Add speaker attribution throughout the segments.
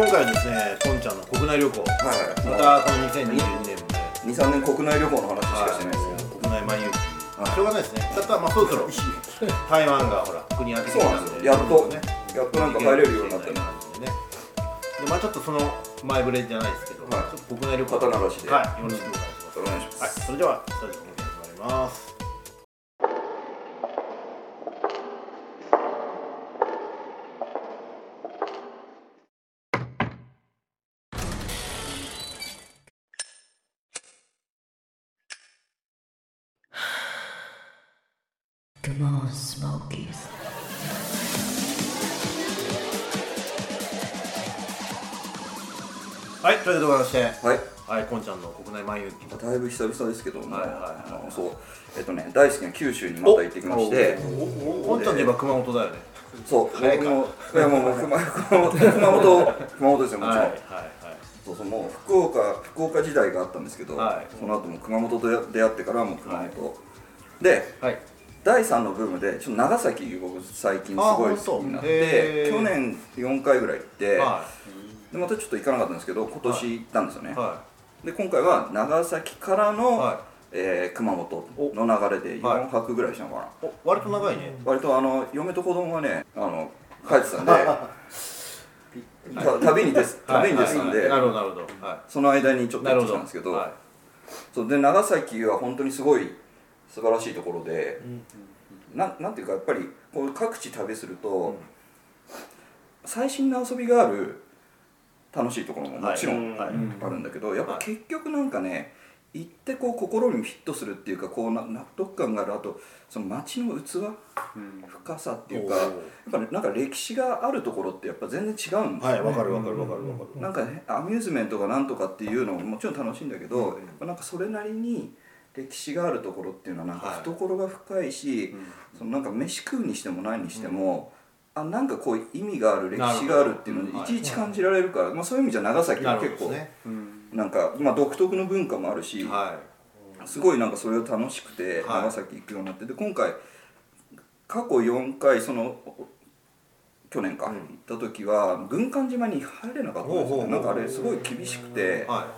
Speaker 1: 今回はですねポンちゃんの国内旅行。
Speaker 2: はいはい
Speaker 1: またこの2022年もね。
Speaker 2: 23年国内旅行の話しかしてないですけど、
Speaker 1: 国内漫遊記
Speaker 2: はい。
Speaker 1: しょうがないですね。だったらまあそろそろ台湾がほら国開けてき
Speaker 2: そうなんですよ。やっと
Speaker 1: ね。
Speaker 2: やっとなんか入れるようになったね。
Speaker 1: 感じでね。でまあちょっとその前触れじゃないですけど、
Speaker 2: はい。
Speaker 1: ちょっと国内旅行
Speaker 2: 肩流しで
Speaker 1: はい。よろしくお願いします、
Speaker 2: お願い。します、
Speaker 1: はい。それではスタジオの方に始まりますはいということでございまして。
Speaker 2: はい。
Speaker 1: はいこんちゃんの国内漫遊記。
Speaker 2: だいぶ久々ですけども、
Speaker 1: はいはいはい
Speaker 2: あのそう。えっとね大好きな九州にまた行ってきまして。
Speaker 1: こんちゃんといえば熊本だよね
Speaker 2: そう僕もいやもう熊熊本熊本熊本ですよもちろん、
Speaker 1: はいはい
Speaker 2: そうそうもう福岡福岡時代があったんですけど、
Speaker 1: はい
Speaker 2: その後も熊本と出会ってからはもう熊本、で
Speaker 1: はいはい
Speaker 2: 第3のブームでちょっと長崎僕最近すごい好きになって去年4回ぐらい行って、
Speaker 1: は
Speaker 2: でまたちょっと行かなかったんですけど今年行ったんですよね、
Speaker 1: い。は
Speaker 2: で今回は長崎からの、
Speaker 1: は
Speaker 2: えー熊本の流れで
Speaker 1: はい
Speaker 2: 4泊ぐらいしたのかな、
Speaker 1: 割と長いね。
Speaker 2: 割とあの嫁と子供がねあの帰ってたんでた旅にです旅に出てたんで、
Speaker 1: なるほどなるほど。は
Speaker 2: その間にちょっと行ってきたんですけど、
Speaker 1: は
Speaker 2: そうで長崎は本当にすごい素晴らしいところで、ななんていうかやっぱりこう各地旅すると、最新の遊びがある楽しいところももちろん
Speaker 1: はい。
Speaker 2: あるんだけど、やっぱ
Speaker 1: はい
Speaker 2: 結局なんかね行ってこう心にフィットするっていうかこうな納得感があるあとその街の器、深さっていうかやっぱねなんか歴史があるところってやっぱ全然違うんですよ、
Speaker 1: はいわかるわかるわかるわかる。
Speaker 2: なんかねアミューズメントがなんとかっていうのももちろん楽しいんだけど、やっぱなんかそれなりに歴史があるところっていうのはなんか
Speaker 1: はい。
Speaker 2: 懐が深いし、そのなんか飯食うにしても何にしても、あなんかこう意味がある歴史があるっていうのをい。ちいち感じられるから、まあ、そういう意味じゃ長崎
Speaker 1: な
Speaker 2: は結構なんか、まあ、独特の文化もあるし、
Speaker 1: は
Speaker 2: すごいなんかそれを楽しくて
Speaker 1: はい。
Speaker 2: 長崎行くようになってで今回過去4回その去年か、
Speaker 1: うん。
Speaker 2: 行った時は軍艦島に入れなかったんですよなんかあれすごい厳しくて
Speaker 1: い。は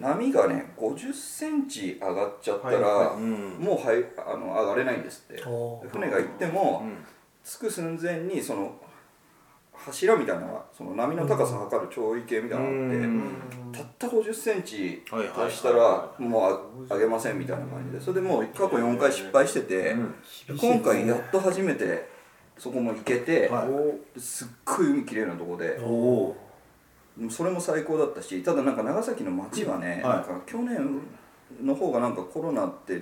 Speaker 2: 波がね5 0ンチ上がっちゃったら、
Speaker 1: はいはい。うん。
Speaker 2: もうはいあの上がれないんですって。船が行っても、
Speaker 1: うん
Speaker 2: 着く寸前にその柱みたいなのがその波の高さ測る潮位計みたいなのがあって、
Speaker 1: うん。
Speaker 2: たった5 0ンチ
Speaker 1: はいはい
Speaker 2: 足したらもうあ上げませんみたいな感じで。それでもう過去4回失敗してて、今回やっと初めてそこも行けて、
Speaker 1: は
Speaker 2: すっごい海きれいなとこで
Speaker 1: おお
Speaker 2: それも最高だったしただなんか長崎の街はね、
Speaker 1: はい
Speaker 2: なんか去年の方がなんかコロナって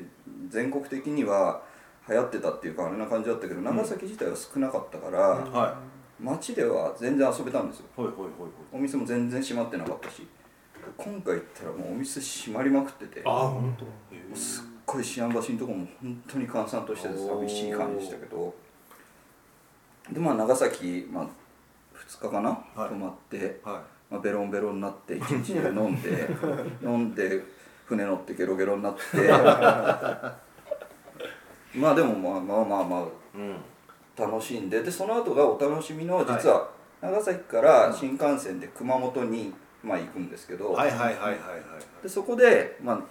Speaker 2: 全国的には流行ってたっていうかあれな感じだったけど長崎自体は少なかったから、
Speaker 1: は
Speaker 2: 街では全然遊べたんですよ。
Speaker 1: いほいほいほいほい。
Speaker 2: お店も全然閉まってなかったし。今回行ったらもうお店閉まりまくってて
Speaker 1: あ本当。
Speaker 2: すっごい思案橋のとこも本当に閑散としてて寂しい感じでしたけど。でまあ長崎、まあ、2日かな、
Speaker 1: はい。
Speaker 2: 泊まって、
Speaker 1: は
Speaker 2: まあ、ベロンベロンになって一日中飲んで 飲んで船乗ってゲロゲロになって。まあでもまあまあまあまあ
Speaker 1: いうん。
Speaker 2: 楽しんででその後がお楽しみの実は長崎から新幹線で熊本に、まあ、行くんですけど、
Speaker 1: はいはいはいはいはい。
Speaker 2: でそこで、ま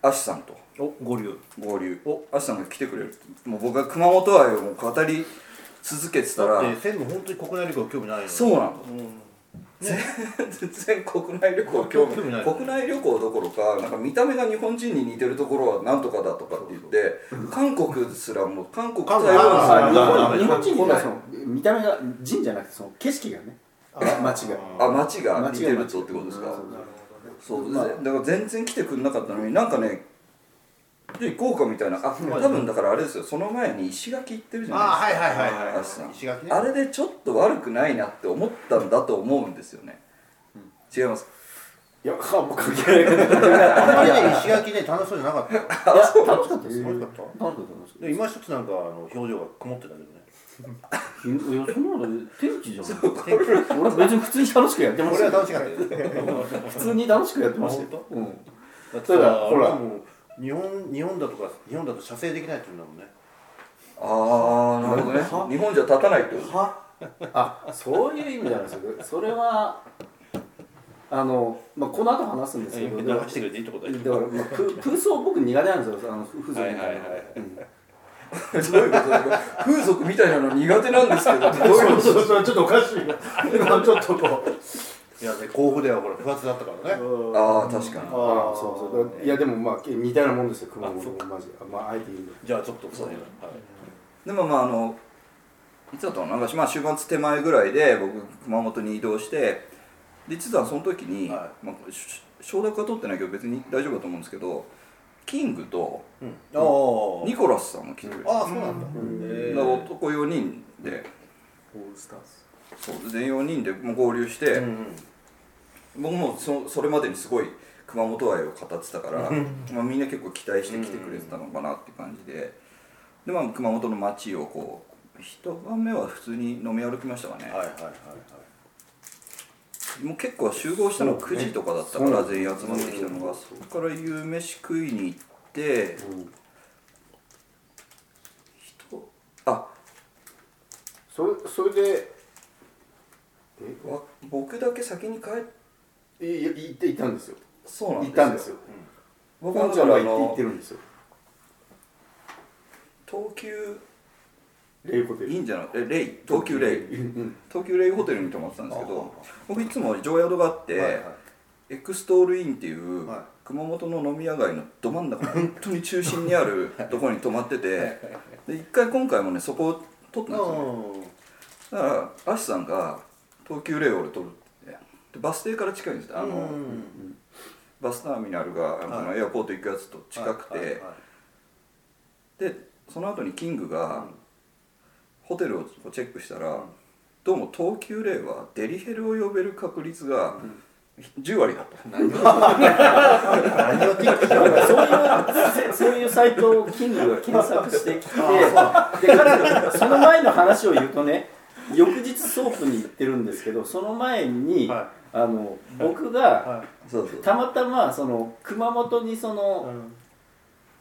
Speaker 2: あ、アシさんと。
Speaker 1: お合流。
Speaker 2: 合流。
Speaker 1: お。
Speaker 2: アシさんが来てくれる。もう僕が熊本愛をもう語り続けてたら。
Speaker 1: だって専務本当に国内旅行興味ないの
Speaker 2: そうなの。
Speaker 1: うん
Speaker 2: 全然国内旅行興味
Speaker 1: ない。
Speaker 2: 国内旅行どころかなんか見た目が日本人に似てるところはなんとかだとかって言って韓国すらもう韓国
Speaker 1: 韓国
Speaker 2: 台湾
Speaker 3: 日本日本人には見た目が人じゃなくてその景色がね街が。
Speaker 2: あ街が似てる
Speaker 3: 街
Speaker 2: とってことですか？
Speaker 3: そう
Speaker 2: だから全然来てくれなかったのになんかねじゃあ行こうかみたいなあ多分だからあれですよその前に石垣行ってるじゃ
Speaker 1: あ
Speaker 2: ないですか。
Speaker 1: はいはいはいはい。石垣ね。
Speaker 2: あれでちょっと悪くないなって思ったんだと思うんですよね、違います。
Speaker 3: いやかもう関係ない。
Speaker 1: あんまりね石垣ね楽しそうじゃなかった。よ
Speaker 3: いや楽しかった。です
Speaker 1: 楽しかった。
Speaker 3: 楽しかった
Speaker 1: で今一つなんかあの表情が曇ってたけどね。
Speaker 3: いやそんなの天気じゃん。俺別に普通に楽しくやってましたよ
Speaker 1: 俺は楽しかった。よ
Speaker 3: 普通に楽しくやってましたようん。ただほら
Speaker 1: 日本日本だとか日本だと射精できないって言うんだもんね。
Speaker 2: ああなるほどね。日本じゃ立たないってこと。
Speaker 3: は？あそういう意味なんですよ。それはあの、まあ、この後話すんですけど。
Speaker 1: 流してくれていいってことだよ。
Speaker 3: だから、まあ、ププースを僕苦手なんですよあの風俗みたいな、
Speaker 1: はいはいはい
Speaker 3: うん。
Speaker 2: どういうこと？だろう風俗みたいなの苦手なんですけど。どういうこと
Speaker 1: そうそうちょっとおかしい。な今ちょっとこういやね甲府ではこれ不発だったからね。
Speaker 2: ああ確かに。
Speaker 3: ああそうそう。だいやでもまあ似たようなもんですよ熊本もマジで。まああえて言うんだ
Speaker 1: じゃあちょっとそう。ね
Speaker 2: でもまああのいつだったのな？んか、まあ、週末手前ぐらいで僕熊本に移動してで実はその時に、
Speaker 1: は
Speaker 2: まあ、し承諾は取ってないけど別に大丈夫だと思うんですけどキングと
Speaker 1: うん。あ
Speaker 2: ニコラスさんが来てくれて
Speaker 1: ああそうなんだ。
Speaker 3: うん。
Speaker 1: へ
Speaker 2: だ男4人で。
Speaker 3: オールスターズ。
Speaker 2: そう全4人でもう合流して、
Speaker 1: えうん
Speaker 2: 僕もそそれまでにすごい熊本愛を語ってたから、まあ、みんな結構期待して来てくれてたのかなって感じで。で、まあ、熊本の街をこう一晩目は普通に飲み歩きましたかね、
Speaker 1: はいはいはいはい。
Speaker 2: もう結構集合したの9時とかだったから、全員集まってきたのが、そこから夕飯食いに行って
Speaker 3: うん。
Speaker 2: 人あ
Speaker 3: それそれで
Speaker 2: わ僕だけ先に帰っ
Speaker 3: えいや行って行ったんですよ。
Speaker 2: そうなんです
Speaker 3: 行ったんですよ。
Speaker 2: 僕は
Speaker 3: ポンちゃん
Speaker 2: だからあの
Speaker 3: は行って行ってるんですよ。
Speaker 2: 東急。
Speaker 3: レイホテル。
Speaker 2: いいんじゃない？えレイ？東急レイ。
Speaker 3: うん
Speaker 2: 東急レイホテルに泊まってたんですけ
Speaker 1: あ
Speaker 2: ど僕いつも常宿があって、
Speaker 1: はいはい。
Speaker 2: エクストールインっていう、
Speaker 1: はい。
Speaker 2: 熊本の飲み屋街のど真ん中 本当に中心にあるところに泊まっててで一回今回もねそこを取ったんですよね。だからアシさんが東急レイを俺取るっバス停から近いんですよ。あの、
Speaker 1: うん
Speaker 2: バスターミナルが、あの
Speaker 1: はい。
Speaker 2: エアポート行くやつと近くて、
Speaker 1: はいはいはい。
Speaker 2: でその後にキングが、
Speaker 1: うん。
Speaker 2: ホテルをチェックしたら、どうも東急レイはデリヘルを呼べる確率が10割だと、
Speaker 1: 何を何を
Speaker 3: そういうせそういうサイトをキングが検索してきてで彼その前の話を言うとね翌日ソープに行ってるんですけどその前に、
Speaker 1: は
Speaker 3: あの僕が
Speaker 1: は
Speaker 2: そうそう。
Speaker 3: たまたまその熊本にそ
Speaker 1: い
Speaker 3: の
Speaker 1: うん。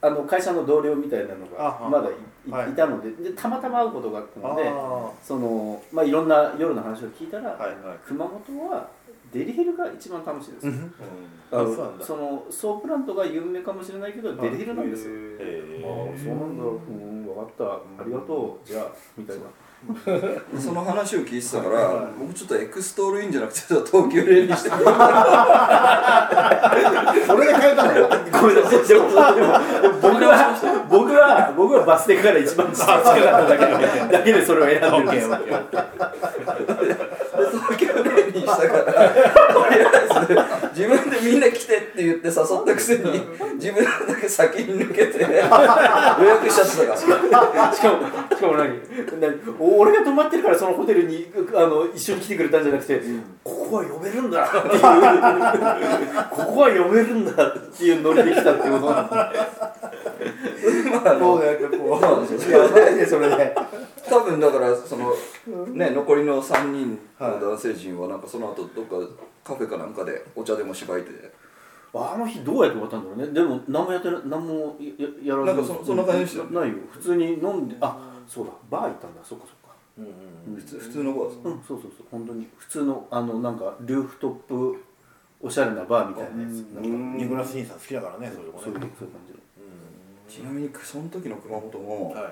Speaker 3: あの会社の同僚みたいなの
Speaker 1: あ
Speaker 3: がまだい,い、
Speaker 1: はい。
Speaker 3: たのででたまたま会うことがあったので
Speaker 1: あ
Speaker 3: その、まあ、いろんな夜の話を聞いたら、
Speaker 1: ーはい。はい
Speaker 3: 熊本はデリヘルが一番楽しいです、
Speaker 1: うん。
Speaker 3: あの
Speaker 1: あそ
Speaker 3: のソープランドが有名かもしれないけどデリヘルなんですよ。
Speaker 1: へ
Speaker 3: ああそうなんだ。うん分かった。ありがとう。じゃあみたいな
Speaker 2: その話を聞いてたから、
Speaker 1: はい
Speaker 2: 僕ちょっとエクストールインじゃなくて東急レイにしてくれ
Speaker 1: それで変えたの。
Speaker 3: ごめんなさい。僕は僕は僕はバス停から一番近かっただけでだけでそれを選んでるんです。よ
Speaker 2: 東急レイにしたから。とりあえず自分でみんな来てって言って誘ったくせに自分だけ先に抜けて 予約しちゃってたから
Speaker 3: しかもしかも何？何？俺が泊まってるからそのホテルにあの一緒に来てくれたんじゃなくて、ここは呼べるんだっていう。ここは呼べるんだっていうノリで来たってことなんだ。
Speaker 2: まああの
Speaker 1: こう。
Speaker 2: なんです
Speaker 1: う
Speaker 2: よ
Speaker 1: やばいねそれ。ね
Speaker 2: 多分だからそのね残りの3人の男性陣はなんかその後どっかカフェかなんかでお茶でもしばいて。
Speaker 3: あの日どうやって終わったんだろうね。でも何もやってな何もややらず
Speaker 2: なんかそそんな感じでした
Speaker 3: ないよ。普通に飲んであそうだ。バー行ったんだ。そっかそっか。
Speaker 1: うん。うん。
Speaker 2: 普通普通の子は
Speaker 3: うんそうそうそう。本当に。普通のあのなんかルーフトップおしゃれなバーみたいなやつ。なんか。
Speaker 1: ニコラス・ニーさん好きだからねそういうとこ
Speaker 3: そういう
Speaker 1: ね
Speaker 3: そういう感じ。の
Speaker 2: ちなみにその時の熊本も
Speaker 1: はい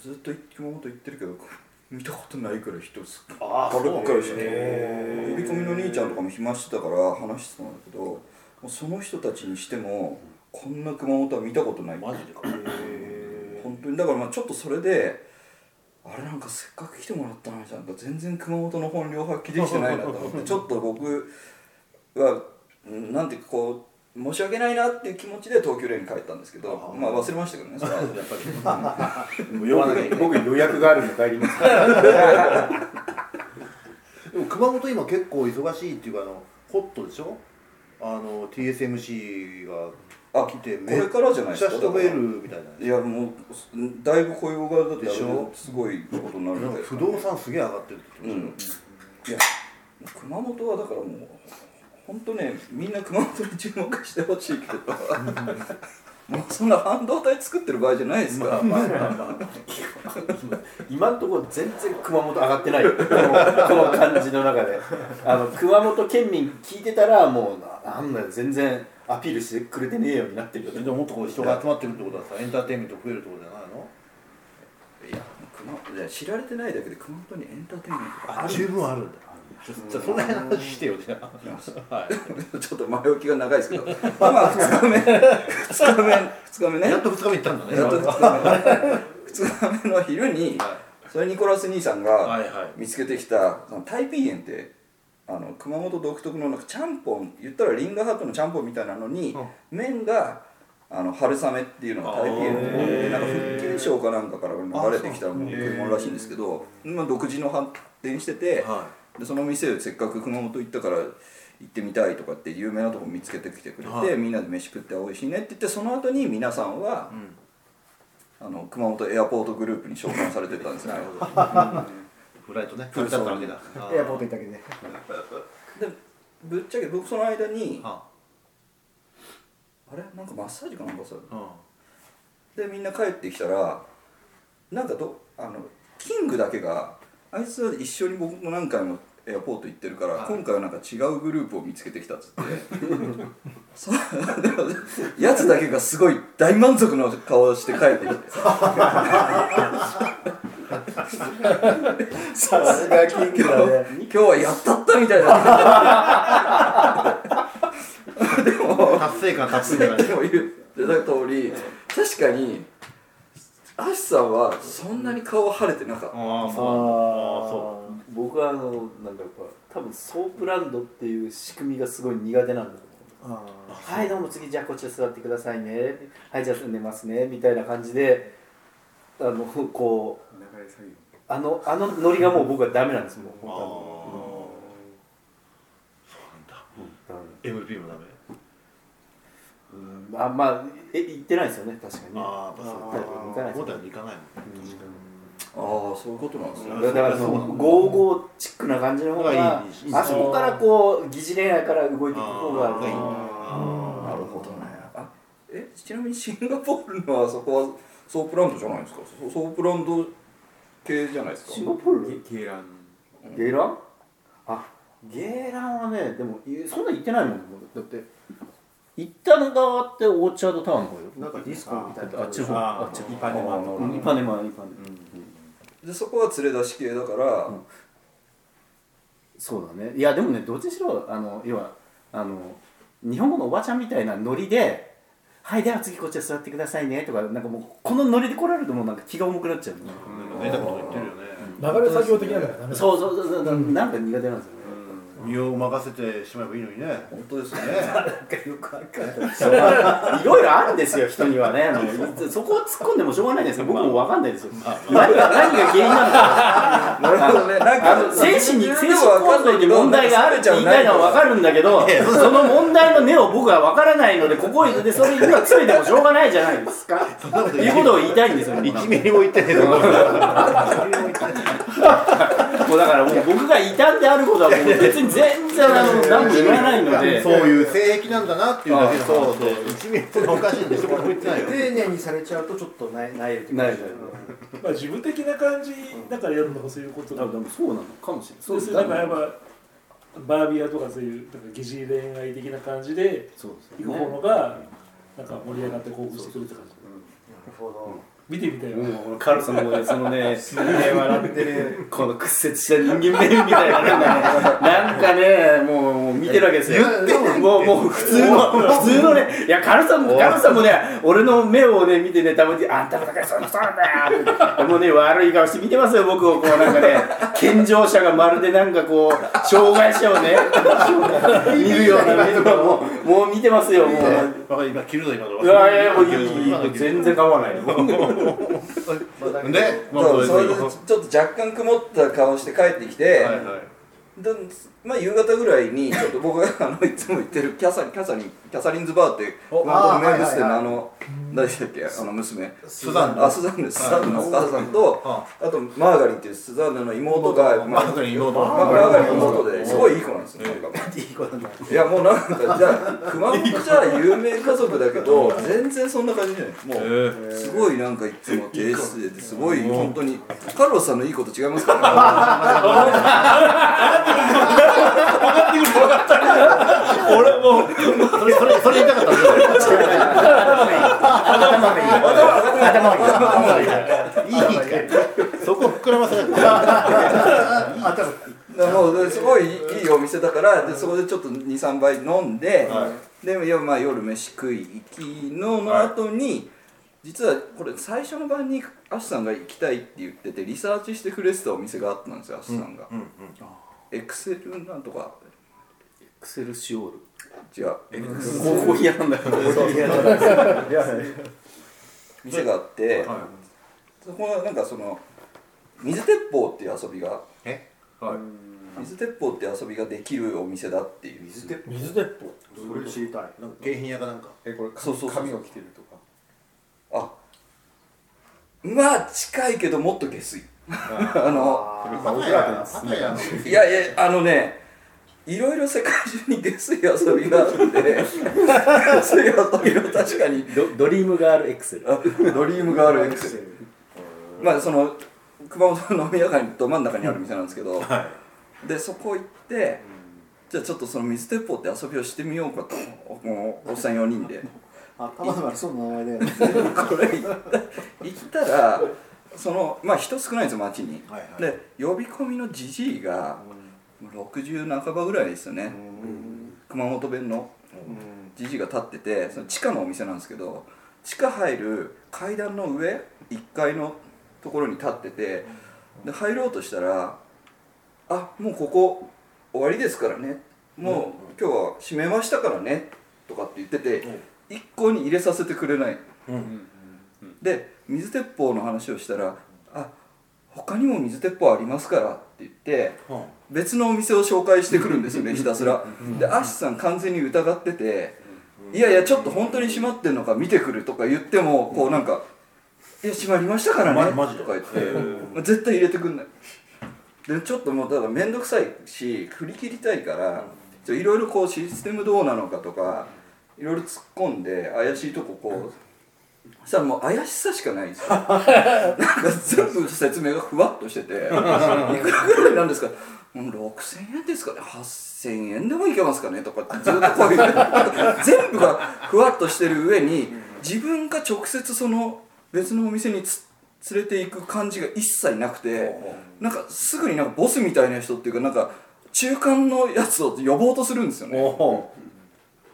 Speaker 2: ずっと熊本行ってるけど 見たことないくらい人すっ
Speaker 1: あ
Speaker 2: ばっかりして
Speaker 1: へ
Speaker 2: 呼び込みの兄ちゃんとかも暇してたから話してたんだけどもうその人たちにしてもこんな熊本は見たことない。
Speaker 1: マジで？
Speaker 2: 本当に。だからまあちょっとそれであれなんかせっかく来てもらったのになんか全然熊本の本領発揮できてないなと思ってちょっと僕はうんなんていうかこう申し訳ないなっていう気持ちで東京レイに帰ったんですけど
Speaker 1: あ
Speaker 2: まあ忘れましたけどねそれは。
Speaker 1: やっぱり
Speaker 3: 僕予約があるんで帰ります
Speaker 1: でも熊本今結構忙しいっていうかあのホットでしょ？あの TSMC が
Speaker 2: あ
Speaker 1: 来て
Speaker 2: これからじゃないですか？
Speaker 1: めっちゃ人増えるみたいな。い
Speaker 2: やもうだいぶ雇用がだってすごいことになる
Speaker 1: なん
Speaker 2: んで。
Speaker 1: か不動産すげえ上がってるって言ってまし
Speaker 2: いや熊本はだからもう本当ねみんな熊本に注目してほしいけど。もうそんな半導体作ってる場合じゃないですか。ら、
Speaker 3: まあまあまあ。今のところ全然熊本上がってない。よこの感じの中で。あの熊本県民聞いてたらもうななんだよ全然アピールしてくれてねえようになってるよ
Speaker 1: でももっとこう人が集まってるってことはさエンターテインメント増えるってことじゃないの。
Speaker 2: いや熊いや知られてないだけで熊本にエンターテインメントがある
Speaker 1: 十分あるんだじゃあそんな辺の話してよじゃあ。はい。
Speaker 2: ちょっと前置きが長いですけど。まあまあ2日目。2日目。2日目ね。
Speaker 1: やっと2日目行ったんだね。
Speaker 2: やっと2日目。2日目の昼にそれニコラス兄さんが見つけてきたそのタイピーエンってあの熊本独特のなんかちゃんぽん言ったらリンガーハットのちゃんぽんみたいなのに、麺があの春雨っていうのがタイピーエンって
Speaker 1: あー。
Speaker 2: でなんか福建省かなんかから流れてきたものらしいんですけど今独自の発展してて、
Speaker 1: は
Speaker 2: でその店をせっかく熊本行ったから行ってみたいとかって有名なとこ見つけてきてくれて、
Speaker 1: はい。
Speaker 2: みんなで飯食って美味しいねって言ってその後に皆さんは、あの熊本エアポートグループに召喚されてたんですね。
Speaker 1: フライトね。フライトだったわけだ。
Speaker 4: エアポート行ったけで。
Speaker 2: でぶっちゃけ僕その間に
Speaker 1: あ。
Speaker 2: あれ？なんかマッサージかなんかさ。
Speaker 1: あ
Speaker 2: でみんな帰ってきたらなんかどあのキングだけがあいつは一緒に僕も何回もエアポート行ってるから、
Speaker 1: はい。
Speaker 2: 今回はなんか違うグループを見つけてきたっつって。やつだけがすごい大満足の顔をして帰ってきて。
Speaker 3: さすがキングだね。
Speaker 2: 今日はやったったみたいなでも
Speaker 1: 達成感たっぷりじゃない
Speaker 2: でも言ってた通り確かにアシさんはそんなに顔腫れてなかった？
Speaker 1: ああそう
Speaker 3: あ
Speaker 1: あそ
Speaker 3: 僕はあのなんかやっぱ多分ソープランドっていう仕組みがすごい苦手なんだと思う。はいどうも次じゃあこっち座ってくださいね。はいじゃあ寝ますね。みたいな感じであのこう
Speaker 4: 流れ作業。
Speaker 3: あのあのノリがもう僕はダメなんですもう
Speaker 1: ああ
Speaker 3: 本
Speaker 1: そうなんだ。
Speaker 3: 当に
Speaker 1: MP もダメ？
Speaker 3: うん。あまあえ言ってないですよね。確かにね。
Speaker 1: ああそう
Speaker 3: 行かない
Speaker 1: 行かないもん
Speaker 2: ああそういうことなんですね。
Speaker 3: うん。だからそのゴーゴーチックな感じの方が
Speaker 1: いい
Speaker 3: あそこからこう疑似恋愛から動いていく方がいい
Speaker 2: な。るほどね。あえちなみにシンガポールのあそこはソープランドじゃないですか？ソソープランド系じゃないですか？
Speaker 3: シンガポール？
Speaker 4: ゲーラン。
Speaker 3: ゲイラン？あゲイランはねでもいそんな行ってないもん。だって行ったの側ってオーチャードタワーの方よ。
Speaker 4: なんかディスコみたいな
Speaker 3: あっちの方
Speaker 4: あ
Speaker 3: あっちの
Speaker 4: イパネマの
Speaker 3: うんイパネマイパネマ
Speaker 2: でそこは連れ出し系だから、
Speaker 3: うん。そうだね。いやでもねどっちにしろあの要はあの日本語のおばちゃんみたいなノリで「はいでは次こっちへ座ってくださいね」とかなんかもうこのノリで来られるともうなんか気が重くなっちゃう、
Speaker 1: なんか贅沢なこと言ってるよね。
Speaker 5: 流れ作業的なのがダメだ
Speaker 3: そうそうそうそう、なんか苦手なんですよ。ね、
Speaker 1: 身を任せてしまえばいいのにね。
Speaker 2: 本当ですね。
Speaker 3: いろいろあるんですよ人にはね。そこを突っ込んでもしょうがないんですよ僕も分かんないですよ。何が何が原因なのか
Speaker 2: なるほどね。なん
Speaker 3: あの精神に精神構造に問題があるって言いたいのは分かるんだけどその問題の根を僕は分からないのでここへでそれ今詰めてもしょうがないじゃないですか。
Speaker 1: と
Speaker 3: いうことを言いたいんですよ
Speaker 1: 1ミリも言ってねえぞ
Speaker 3: もうだからもう僕が異端であることはもう別に全然あの何も言わないので。
Speaker 1: そういう性癖なんだなっていうだけの
Speaker 3: あそう
Speaker 1: 話で1ミリそおかしいんで一言も言ってないよ
Speaker 4: 丁寧にされちゃうとちょっとなえな
Speaker 3: いない
Speaker 5: まあ自分的な感じだからやるのがそういうこと
Speaker 3: 多分そうなのかもしれない。
Speaker 5: そうですなんかやっぱバービーヤとかそういうなんか疑似恋愛的な感じで行く
Speaker 3: よね。
Speaker 5: 方のがなんか盛り上がって興奮してくるって感じ。
Speaker 4: なるほど
Speaker 5: 見てみたい
Speaker 3: うカルソのねそのねすげえ笑ってるこの屈折した人間目みたいななんかね。なんかねもうもう見てるわけですよ。もうもう普通の 普通のねいやカルソもカルソもね俺の目をね見てねたまにあんたもだからそうそうなんだよもうね悪い顔して見てますよ僕を。こうなんかね健常者がまるでなんかこう障害者をね 見るような目とかもうもう見てますよもう。
Speaker 1: バカ今切るぞ今の。
Speaker 3: いやいやもう全然構わないよ。
Speaker 1: でまあ
Speaker 2: そうそれで
Speaker 1: は
Speaker 2: ちょっと若干曇った顔して帰ってきて、
Speaker 1: いはい。
Speaker 2: でまあ夕方ぐらいにちょっと僕が あのいつも行ってるキャサリンキャサリンキャサリンズバーって
Speaker 1: お
Speaker 2: 熊本名物店の
Speaker 4: あ
Speaker 2: の誰でしたっけ？あの娘。
Speaker 1: スザンヌ。
Speaker 2: あスザンヌスザンヌのお母さんと
Speaker 1: あ
Speaker 2: あとマーガリンっていうスザンヌの妹が
Speaker 1: マーガリン妹。
Speaker 2: マーガリンの妹ですごいいい子なんですよなんか
Speaker 4: い
Speaker 2: やもうなんかじゃあ熊本じゃあ有名家族だけど全然そんな感じじゃない。もうすごいなんかいつも低姿勢ですごい本当に。カルロスさんのいいこと違います
Speaker 5: 俺もう
Speaker 1: それそれそれ言いたかったんですよ
Speaker 4: 頭。がいい頭。がいい
Speaker 1: いいいいかそこ膨らませない頭。
Speaker 2: もうすごいいいお店だからでそこでちょっと23杯飲んで、
Speaker 1: は
Speaker 2: いやまあ夜飯食い行きのの後に、はい実はこれ最初の晩にアシさんが行きたいって言っててリサーチしてくれてたお店があったんですよアシさんが、
Speaker 1: うんうんうん
Speaker 2: エクセルなんとか。
Speaker 3: クセルシオール
Speaker 2: 違う
Speaker 3: コーヒー屋なんだよ。
Speaker 2: 店があって、
Speaker 1: は
Speaker 2: そこはなんかその水鉄砲っていう遊びが。
Speaker 1: え？はい。
Speaker 2: 水鉄砲って遊びができるお店だっていう。水鉄
Speaker 5: 水鉄砲。
Speaker 4: それ知りたい。
Speaker 1: なんか景品屋かなんか。
Speaker 3: えこれ
Speaker 2: そうそうそう
Speaker 3: 髪を着てるとか？
Speaker 2: あ。まあ近いけどもっと下水 あのいやいやあのねいろいろ世界中に下水遊びがあって下水遊びは確かに。
Speaker 3: ドドリームガールエクセル。
Speaker 2: あドリームガールエクセル。まあその熊本の飲み屋街のど真ん中にある店なんですけど、
Speaker 1: は
Speaker 2: でそこ行って、じゃあちょっとその水鉄砲って遊びをしてみようかと。おっさん4人で。
Speaker 4: 頭が悪そうな名前だよね。
Speaker 2: これ行った行ったらそのまあ人少ないんですよ街に、
Speaker 1: はいはい。
Speaker 2: で呼び込みのじじいが60半ばぐらいですよね、熊本弁のじじいが立っててその地下のお店なんですけど地下入る階段の上1階のところに立っててで入ろうとしたら「あもうここ終わりですからね。もう今日は閉めましたからね」とかって言ってて一向に入れさせてくれない。
Speaker 1: うん。
Speaker 2: で水鉄砲の話をしたら「あ他にも水鉄砲ありますから」って言って別のお店を紹介してくるんですよね ひたすら。でアシさん完全に疑ってて「いやいやちょっと本当に閉まってんのか見てくる」とか言ってもこうなんか「いや閉まりましたからね」とか言って まあ絶対入れてくんない。でちょっともうだから面倒くさいし振り切りたいからいろいろこうシステムどうなのかとかいろいろ突っ込んで怪しいとここうそしたらもう怪しさしかないんですよ。なんか全部説明がふわっとしてて「いくらぐらいなんですか?」うん6000円ですかね。8000円でもいけますかね？とかってずっとこういう。全部がふわっとしてる上に自分が直接その別のお店につ連れて行く感じが一切なくてなんかすぐになんかボスみたいな人っていうかなんか中間のやつを呼ぼうとするんですよね。
Speaker 3: お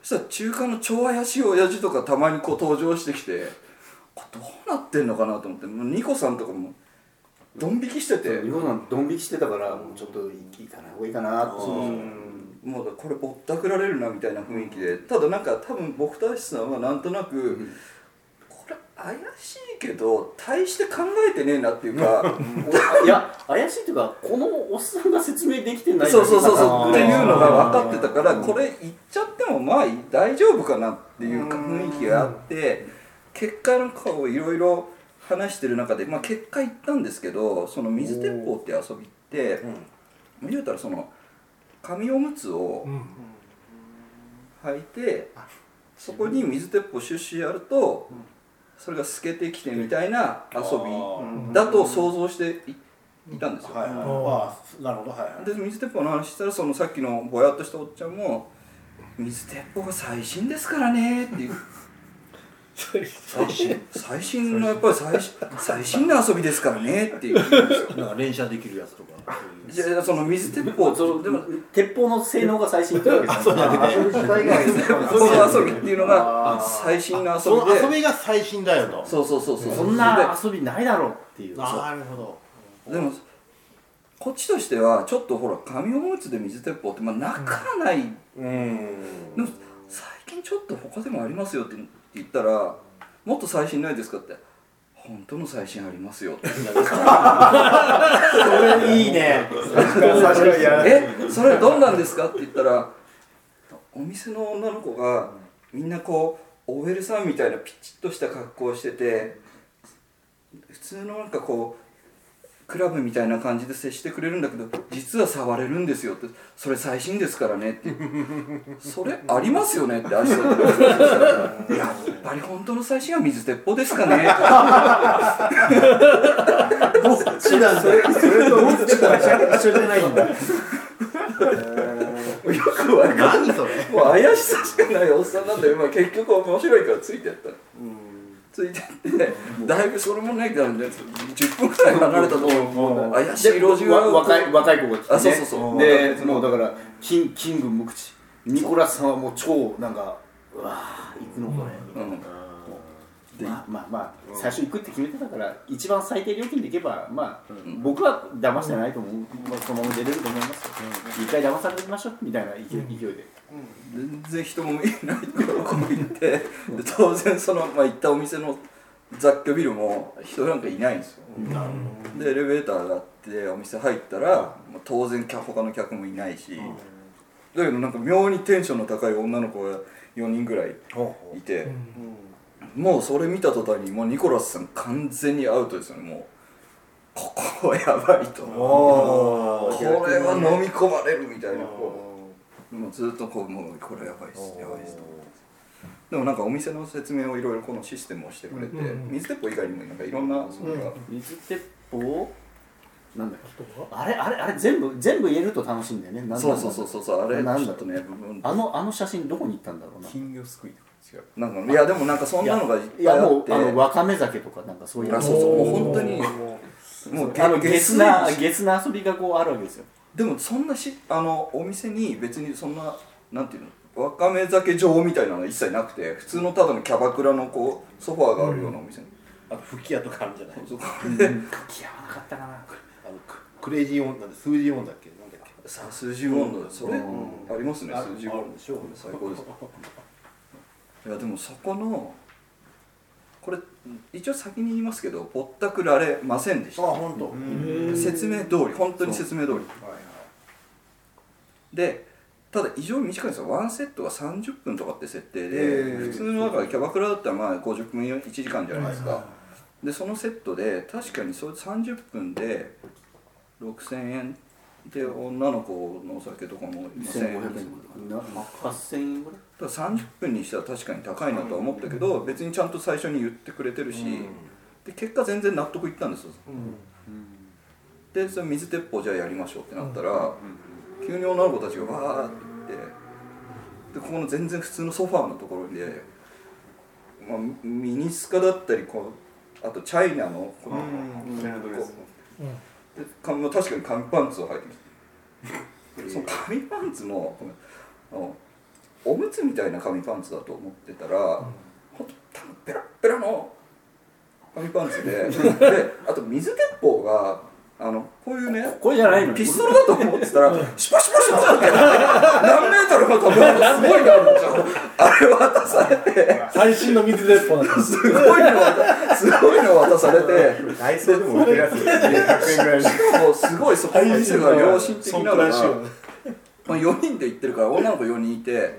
Speaker 2: そしたら中間の超怪しい親父とかたまにこう登場してきてこれどうなってんのかなと思ってもうニコさんとかもドン引きしてて。
Speaker 3: 日本なんドン引きしてたからもうちょっと行かない方がいいかなって。
Speaker 2: もうこれぼったくられるなみたいな雰囲気で。ただなんか多分僕とアシさんはなんとなく、これ怪しいけど大して考えてねえなっていうか、
Speaker 3: いや怪しいっていうかこのおっさんが説明できてない
Speaker 2: そうそうそうそう。っていうのが分かってたからこれ言っちゃってもまあ大丈夫かなっていうか雰囲気があって結果なんかをいろいろ話してる中で、まあ、結果言ったんですけどその水鉄砲って遊びって言うたらその紙おむつを履いてそこに水鉄砲シュッシュやるとそれが透けてきてみたいな遊びだと想像していいたんですよ。
Speaker 1: はいはい。ああなるほどはいはい。
Speaker 2: で水鉄砲の話したらそのさっきのぼやっとしたおっちゃんも「水鉄砲が最新ですからね」っていう。最新？最新のやっぱり最新最新の遊びですからねっていう。
Speaker 1: なんか連射できるやつとか
Speaker 2: じゃあその水鉄砲
Speaker 3: そうでも鉄砲の性能が最新ってわけじゃない。
Speaker 1: そうなくて
Speaker 4: 遊び自体が
Speaker 2: この遊びっていうのが最新の遊
Speaker 1: その
Speaker 2: びで
Speaker 1: 遊びが最新だよと。
Speaker 2: そうそうそうそう。
Speaker 3: そんな遊びないだろうっていう。
Speaker 1: なるほど。
Speaker 2: でもこっちとしてはちょっとほら紙おむつで水鉄砲ってまあなからない、
Speaker 1: うん。
Speaker 2: でも最近ちょっと他でもありますよって言ったらもっと最新ないですかって本当の最新ありますよ。
Speaker 4: それいいね。
Speaker 2: えそれどんなんですか？って言ったらお店の女の子がみんなこう OL さんみたいなピチッとした格好をしてて普通のなんかこうクラブみたいな感じで接してくれるんだけど実は触れるんですよってそれ最新ですからねって。それありますよねってアシさんがやっぱり本当の最新は水鉄砲ですかね。
Speaker 4: どっちなんだよ。それとどっちか一緒じゃないんだ。
Speaker 2: よくわかんない。
Speaker 1: 何それ。
Speaker 2: もう怪しさしかないおっさんなんだよ、まあ、結局面白いからついてやった。のついてってだいぶそれもねだね10分くらい離れたところもう怪しい路地
Speaker 3: 若い若い子が来て、ね、
Speaker 2: あそうそうそう。
Speaker 3: でもうだからキンキング無口。ニコラスさんはもう超なんかうわー行くのこれ、
Speaker 2: うんで
Speaker 3: まあまあまあ最初行くって決めてたから一番最低料金で行けばまあ、僕は騙してないと思う、まあ、そのまま出れると思いますよ、一回騙されてみましょうみたいな勢いで、
Speaker 2: 全然人もいないところ行ってで当然その、まあ、行ったお店の雑居ビルも人なんかいないんですよ。でエレベーターがあってお店入ったら、まあ当然客他の客もいないし、だけどなんか妙にテンションの高い女の子が4人ぐらいいて、もうそれ見た途端にもうニコラスさん完全にアウトですよね。もうここはやばいと。これは飲み込まれるみたいな。こうもうずっとこうもうこれやばいです。やばいですとでもなんかお店の説明をいろいろこのシステムをしてくれて、水鉄砲以外にもなんかいろんなそのが、
Speaker 3: 水鉄砲？なんだっけ？あれあれあれ全部全部言えると楽しいんだよね。
Speaker 2: そうそうそうそうそうあれ。
Speaker 3: なんだ
Speaker 2: とね部分。
Speaker 3: あのあの写真どこに行ったんだろうな。
Speaker 4: 金魚すくいとか
Speaker 2: なんかいやでもなんかそんなのがいっぱいあって。
Speaker 3: もうあのわかめ酒とかなんかそういう
Speaker 2: あそうそうもう本当に。もう
Speaker 3: あのゲスな
Speaker 2: ゲス
Speaker 3: な遊びがこうあるわけですよ。
Speaker 2: でもそんなしあのお店に別にそんななんていうのわかめ酒場みたいなのは一切なくて普通のただのキャバクラのこうソファーがあるようなお店に、
Speaker 1: あと吹き矢とかあるんじゃない？
Speaker 2: そこ
Speaker 3: 気合わなかったかな。
Speaker 1: あのククレイジーオンなんで数字オンだっけ？なんだっけ？
Speaker 2: さあ数字温度それ、
Speaker 1: うん。
Speaker 2: ありますね
Speaker 1: あ
Speaker 2: 数字温度
Speaker 1: あるでしょ
Speaker 2: 最高ですいやでもそこのこれ一応先に言いますけどぼったくられませんでした。
Speaker 1: 本当。
Speaker 2: 説明通り本当に説明通り。でただ異常に短いんですよ。ワンセットが30分とかって設定で、
Speaker 1: えー
Speaker 2: 普通のだからキャバクラだったらまあ50分1時間じゃないですか、でそのセットで確かにそれ30分で6000円で女の子のお酒とかも1000円
Speaker 3: 1500円な8000円ぐらい？
Speaker 2: だから30分にしては確かに高いなとは思ったけど別にちゃんと最初に言ってくれてるし、で結果全然納得いったんですよ、でそれ水鉄砲じゃあやりましょうってなったら、急に女の子たちがわーって。言ってでここの全然普通のソファーのところで、まあ、ミニスカだったりこうあとチャイナのこの、こうでかまあ確かに紙パンツを履いてきて その紙パンツのこのあのおむつみたいな紙パンツだと思ってたら、ほんと多分ペラッペラの紙パンツで であと水鉄砲があのこういうね
Speaker 3: これじゃないの？
Speaker 2: ピストルだと思ってたらシュパシュパシュパって何メートルも飛ぶの すごいなあれ渡されて。
Speaker 5: 最新の水鉄砲なんです。
Speaker 2: すごいの渡すごいの渡されて。
Speaker 4: ダイソーでも売ってるやつ100円ぐらいで
Speaker 2: もうすごいそこの店が良心的なのがまあ、4人で行ってるから女の子4人いて。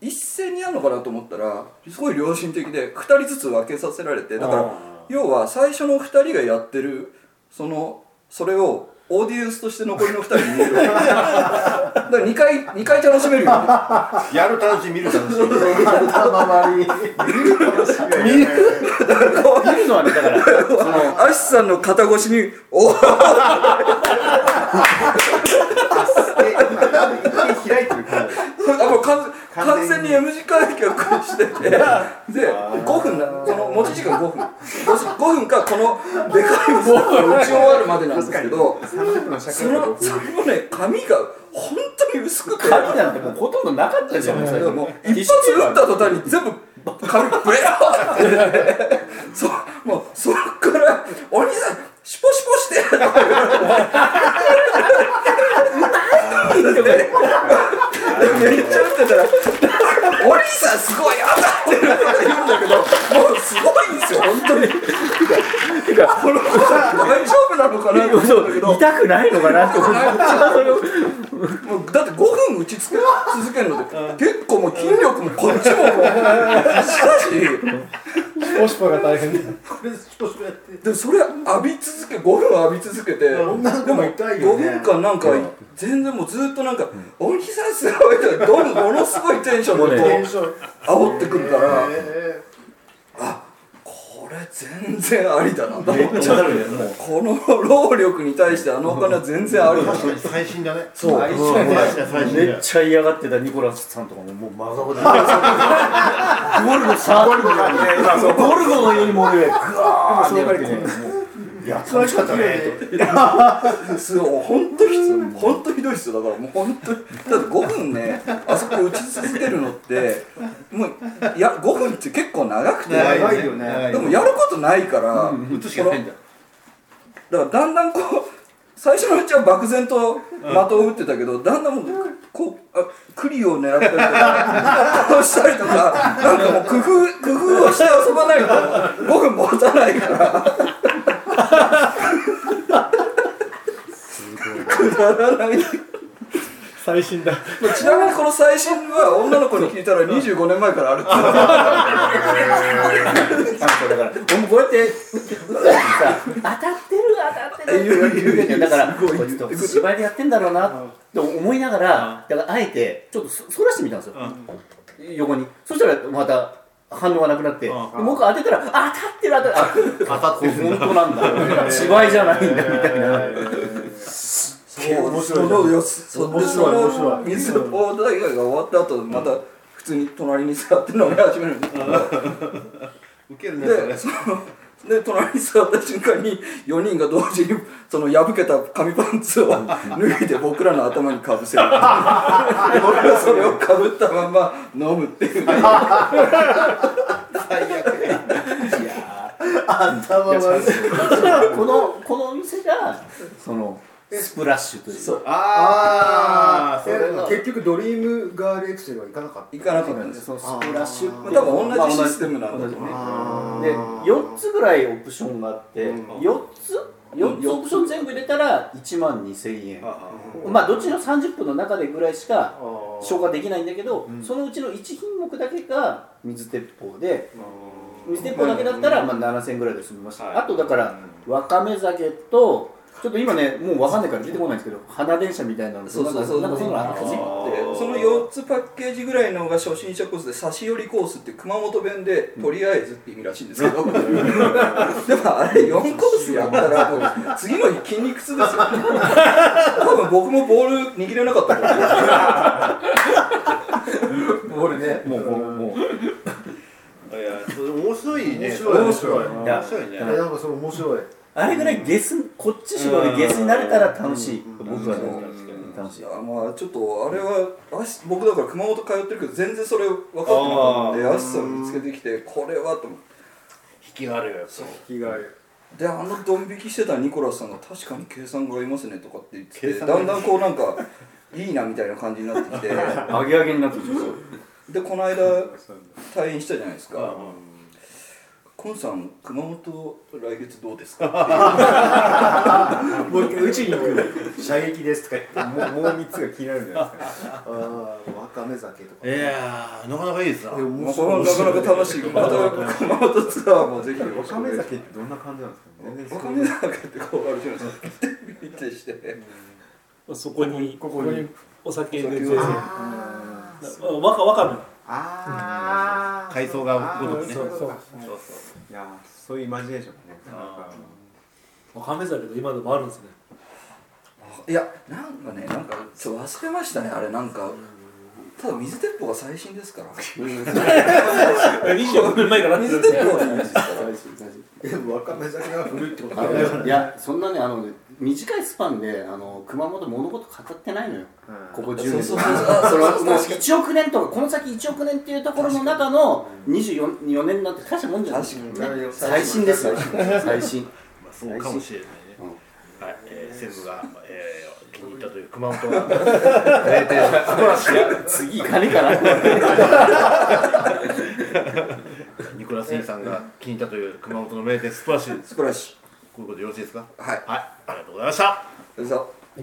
Speaker 2: 一斉にやるのかなと思ったらすごい良心的で2人ずつ分けさせられて。だから要は最初の2人がやってるそのそれをオーディエンスとして残りの2人に見える だから2回二回楽しめるよね。
Speaker 1: やる楽しい見る楽しい
Speaker 4: 頭回り
Speaker 3: 見るのはねだからその
Speaker 2: アシさんの肩越しに「おお! 」
Speaker 4: 開いてる感じ。
Speaker 2: あもう完完全に M 字開脚しててで5分なその持ち時間5分。5, 分かこのでかいボールが打ち終わるまでなんですけど
Speaker 4: 30分の尺。
Speaker 2: そのそのね髪が本当に薄くて。
Speaker 3: 紙なんてもうほとんどなかったじゃん
Speaker 2: だか。らもう一発打った途端に全部髪ブレーってそうもうそっから「お兄さんシュポシュポして」とか言われてめっちゃ打ってたら「お兄さんすごい当たってる」とか言うんだけどもうすごいんですよ本当に
Speaker 3: てか
Speaker 2: 大丈夫なのかなと思
Speaker 3: う
Speaker 2: んだけど
Speaker 3: 痛くないのかなって思って
Speaker 2: もうだって5分打ちつけ続けるので結構もう筋力もこっちももうしかし
Speaker 4: ポシポが大変
Speaker 2: でそれ浴び続け5分浴び続けてでも
Speaker 4: 女の子も痛いよね
Speaker 2: 5分間なんか全然もうずっとなんか「おひさすごい」とかどんものすごいテンションでこ
Speaker 3: もう
Speaker 2: 煽ってくるから。あこれ全然ありだな。と思って
Speaker 3: めっちゃあるねもう
Speaker 2: この労力に対してあのお金は全然ありだ
Speaker 1: 確かに最新だね。
Speaker 2: そう。
Speaker 1: 最新だね。最新だ
Speaker 3: めっちゃ嫌がってたニコラスさんとかももう真顔で。ゴルゴさゴルゴのようにそうゴルゴのようにもうねグワーってやって。ねもういや楽しかったね。
Speaker 2: すごい本当ひどい本当ひどいっすよ。だからもう本当だって5分ねあそこ打ち続けるのってもういや5分って結構長くて。
Speaker 4: 長いよね。
Speaker 2: でもやることないから、
Speaker 1: 打つしかないんだ。
Speaker 2: だからだんだんこう最初のうちは漠然と的を打ってたけどだんだんもうこうあ栗を狙ったりとかしたりとかなんかもう工夫工夫をして遊ばないと5分持たないからくだらな。い
Speaker 4: 最新だ。
Speaker 2: ちなみにこの最新は女の子に聞いたら25年前からあるって。
Speaker 3: あそうだから俺もこうやってさ当たってる当たってる。って言うけどだからこいつと芝居でやってんだろうなって思いながらだからあえてちょっとそそらしてみたんですよ。横に。そしたらまた反応がなくなってで僕当てたらあ当たってる当たってる。あ当たってる本当なんだ。芝居じゃないんだみたいな。
Speaker 2: そう面白い面白い。面白い。水のポート大会が終わった後また普通に隣に座って飲み始めるんですけど
Speaker 1: ウケるねそれ
Speaker 2: でそので隣に座った瞬間に4人が同時にその破けた紙パンツを脱いで僕らの頭にかぶせる。僕らそれをかぶったまま飲むっていう
Speaker 4: 頭悪い
Speaker 3: このこのお店がそのスプラッシュという。
Speaker 2: そう。
Speaker 4: ああ
Speaker 3: それが
Speaker 4: 結局ドリームガールエクセルは行かなかった。
Speaker 2: 行かなかったんです。
Speaker 3: そのスプラッシュって
Speaker 2: 多分同じシステムなんだと思
Speaker 3: で4つぐらいオプションがあって、
Speaker 4: うん。
Speaker 3: 4つ？4つ？オプション全部入れたら1万2000円。まあどっちの30分の中でぐらいしか消化できないんだけど、そのうちの1品目だけが水鉄砲で。水鉄砲だけだったらまあ7000円ぐらいで済みました、あとだからわかめ酒とちょっと今ねもう分かんないから出てこないんですけど花電車みたいなの
Speaker 2: そうそうそう。
Speaker 3: なんかそのあるんです
Speaker 2: で
Speaker 3: よ
Speaker 2: その4つパッケージぐらいのが初心者コースで差し寄りコースって熊本弁でとりあえずって意味らしいんですけど。でもあれ4コースやったらもう次の日筋肉痛ですよ。多分僕もボール握れなかったもんボールね。
Speaker 3: もうもうもう。
Speaker 1: いやそれ面白いね。
Speaker 4: 面白い面白い
Speaker 3: いや
Speaker 1: 面白いね。
Speaker 4: えなんかそれ面白い
Speaker 3: あれぐらいゲスこっち芝でゲスになれたら楽しい。僕はね楽しい。
Speaker 2: いやまあちょっとあれはアシ僕だから熊本通ってるけど全然それ分かってなかったんでアシさん見つけてきてこれはと思って。
Speaker 1: 引きがあるよ。やっぱ
Speaker 4: 気が
Speaker 2: であのドン引きしてたニコラスさんが確かに計算が合いますねとかって言っててだんだんこうなんかいいなみたいな感じになってきて。
Speaker 3: アゲアゲになってきて
Speaker 2: でこの間退院したじゃないですかコンさん熊本来月どうですか？
Speaker 4: もう一回うちに行く射撃ですとか言ってもうもう三つが気になるんじゃないですか。ああわかめ酒とか。
Speaker 1: いやーなかなかいいですな。
Speaker 2: なかなか楽しい。また熊本ツアーもぜひ
Speaker 4: わかめ酒ってどんな感じなんですか？全然
Speaker 2: わかめ酒ってこうあるじゃないですか。ピッてして
Speaker 5: そこに
Speaker 4: ここに
Speaker 5: お酒で全然
Speaker 4: あ
Speaker 5: わかわかめ
Speaker 4: あ
Speaker 1: 海藻がごとくね
Speaker 5: そうそう
Speaker 4: いやそういうイマジネーションがね。なんか
Speaker 5: わかめ酒と今でもあるんですね。
Speaker 2: いやなんかねなんかちょっと忘れましたねあれなんか。ただ水鉄砲が最新ですから。
Speaker 5: 25年前から
Speaker 2: 水鉄砲のイメージですから
Speaker 4: でもわかめ酒が古いってこと
Speaker 3: あいやそん。なねあのね短いスパンであの熊本物事語ってないのよ。ここ10年。
Speaker 2: そう
Speaker 3: と
Speaker 2: そう。そう
Speaker 3: かそのもう1億年とかこの先1億年っていうところの中の24年なんて大したもんじゃない。最新ですよ。最新。
Speaker 1: まあそうかもしれないね。
Speaker 3: うん。
Speaker 1: はい、えー、専務が、えー、気に入ったという熊本は0点ストラッシュ
Speaker 3: 次行かねえかな。
Speaker 1: ニコラス杉さんが気に入ったという熊本の名店スプラッシュ。
Speaker 2: 素晴らしい
Speaker 1: こういうことでよろしいですか？
Speaker 2: はい。
Speaker 1: はい。ありがとうございました。
Speaker 2: どうぞ。
Speaker 1: え